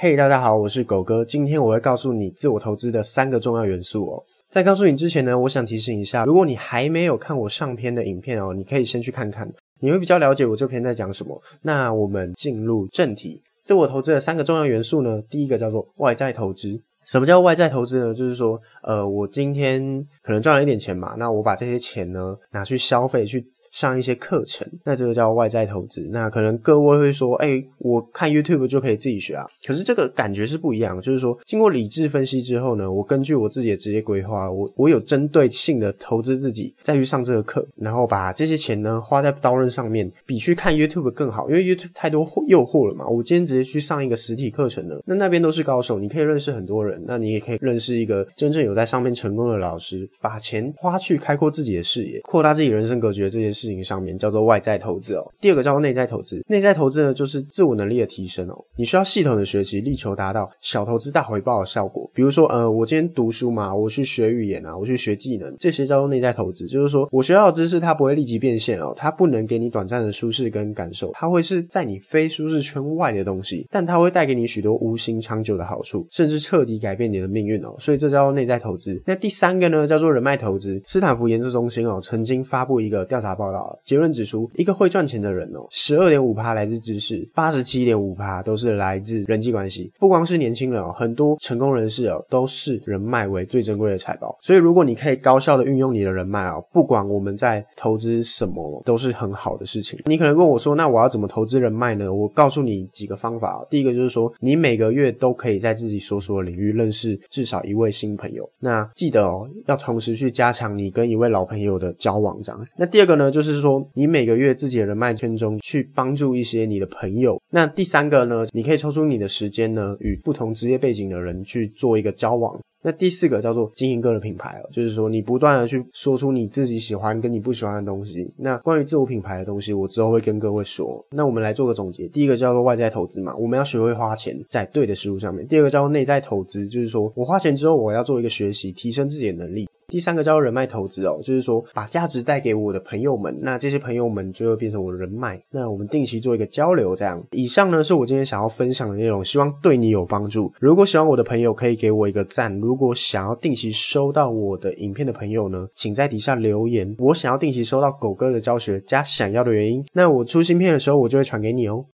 嘿，大家好，我是狗哥。今天我会告诉你自我投资的三个重要元素哦。在告诉你之前呢，我想提醒一下，如果你还没有看我上篇的影片哦，你可以先去看看，你会比较了解我这篇在讲什么。那我们进入正题，自我投资的三个重要元素呢，第一个叫做外在投资。什么叫外在投资呢？就是说，呃，我今天可能赚了一点钱嘛，那我把这些钱呢拿去消费去。上一些课程，那这个叫外在投资。那可能各位会说，哎，我看 YouTube 就可以自己学啊。可是这个感觉是不一样，就是说，经过理智分析之后呢，我根据我自己的职业规划，我我有针对性的投资自己，再去上这个课，然后把这些钱呢花在刀刃上面，比去看 YouTube 更好。因为 YouTube 太多诱惑了嘛。我今天直接去上一个实体课程呢，那那边都是高手，你可以认识很多人，那你也可以认识一个真正有在上面成功的老师，把钱花去开阔自己的视野，扩大自己人生格局的这些事情上面叫做外在投资哦。第二个叫做内在投资，内在投资呢就是自我能力的提升哦。你需要系统的学习，力求达到小投资大回报的效果。比如说，呃，我今天读书嘛，我去学语言啊，我去学技能，这些叫做内在投资。就是说我学到的知识，它不会立即变现哦，它不能给你短暂的舒适跟感受，它会是在你非舒适圈外的东西，但它会带给你许多无形长久的好处，甚至彻底改变你的命运哦。所以这叫做内在投资。那第三个呢，叫做人脉投资。斯坦福研究中心哦，曾经发布一个调查报道，结论指出，一个会赚钱的人哦，十二点五趴来自知识，八十七点五趴都是来自人际关系。不光是年轻人哦，很多成功人士哦，都是人脉为最珍贵的财宝。所以，如果你可以高效的运用你的人脉哦，不管我们在投资什么，都是很好的事情。你可能问我说，那我要怎么投资人脉呢？我告诉你几个方法。第一个就是说，你每个月都可以在自己所属的领域认识至少一位新朋友。那记得哦，要同时去加强你跟一位老朋友的交往，这样。那第二个呢，就是说你每个月自己的人脉圈中去帮助一些你的朋友。那第三个呢，你可以抽出你的时间呢，与不同职业背景的人去做一个交往。那第四个叫做经营个人品牌，就是说你不断的去说出你自己喜欢跟你不喜欢的东西。那关于自我品牌的东西，我之后会跟各位说。那我们来做个总结，第一个叫做外在投资嘛，我们要学会花钱在对的事物上面。第二个叫做内在投资，就是说我花钱之后，我要做一个学习，提升自己的能力。第三个叫做人脉投资哦，就是说把价值带给我的朋友们，那这些朋友们就会变成我的人脉，那我们定期做一个交流，这样。以上呢是我今天想要分享的内容，希望对你有帮助。如果喜欢我的朋友，可以给我一个赞。如果想要定期收到我的影片的朋友呢，请在底下留言，我想要定期收到狗哥的教学加想要的原因，那我出新片的时候，我就会传给你哦。